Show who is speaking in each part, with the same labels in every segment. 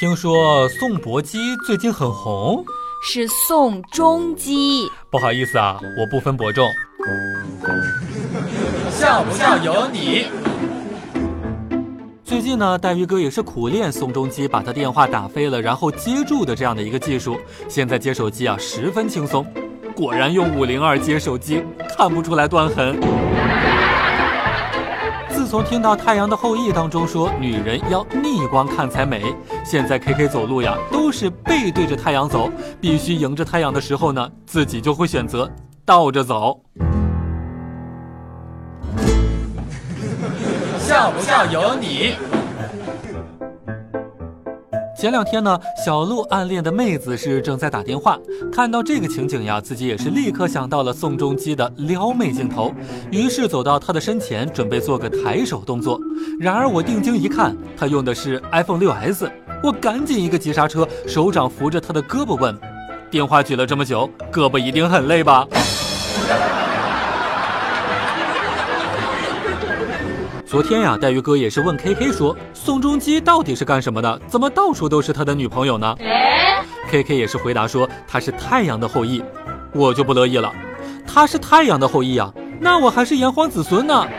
Speaker 1: 听说宋伯基最近很红，
Speaker 2: 是宋仲基。
Speaker 1: 不好意思啊，我不分伯仲。
Speaker 3: 像不像有你。
Speaker 1: 最近呢，黛玉哥也是苦练宋仲基把他电话打飞了，然后接住的这样的一个技术。现在接手机啊，十分轻松。果然用五零二接手机，看不出来断痕。自从听到《太阳的后裔》当中说女人要逆光看才美，现在 K K 走路呀都是背对着太阳走，必须迎着太阳的时候呢，自己就会选择倒着走。
Speaker 3: 像不像有你。
Speaker 1: 前两天呢，小鹿暗恋的妹子是正在打电话，看到这个情景呀，自己也是立刻想到了宋仲基的撩妹镜头，于是走到他的身前，准备做个抬手动作。然而我定睛一看，他用的是 iPhone 6s，我赶紧一个急刹车，手掌扶着他的胳膊问：“电话举了这么久，胳膊一定很累吧？”昨天呀，黛玉哥也是问 K K 说，宋仲基到底是干什么的？怎么到处都是他的女朋友呢？K K 也是回答说他是太阳的后裔，我就不乐意了，他是太阳的后裔啊，那我还是炎黄子孙呢。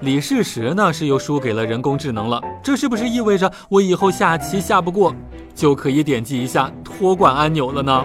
Speaker 1: 李世石呢是又输给了人工智能了，这是不是意味着我以后下棋下不过，就可以点击一下托管按钮了呢？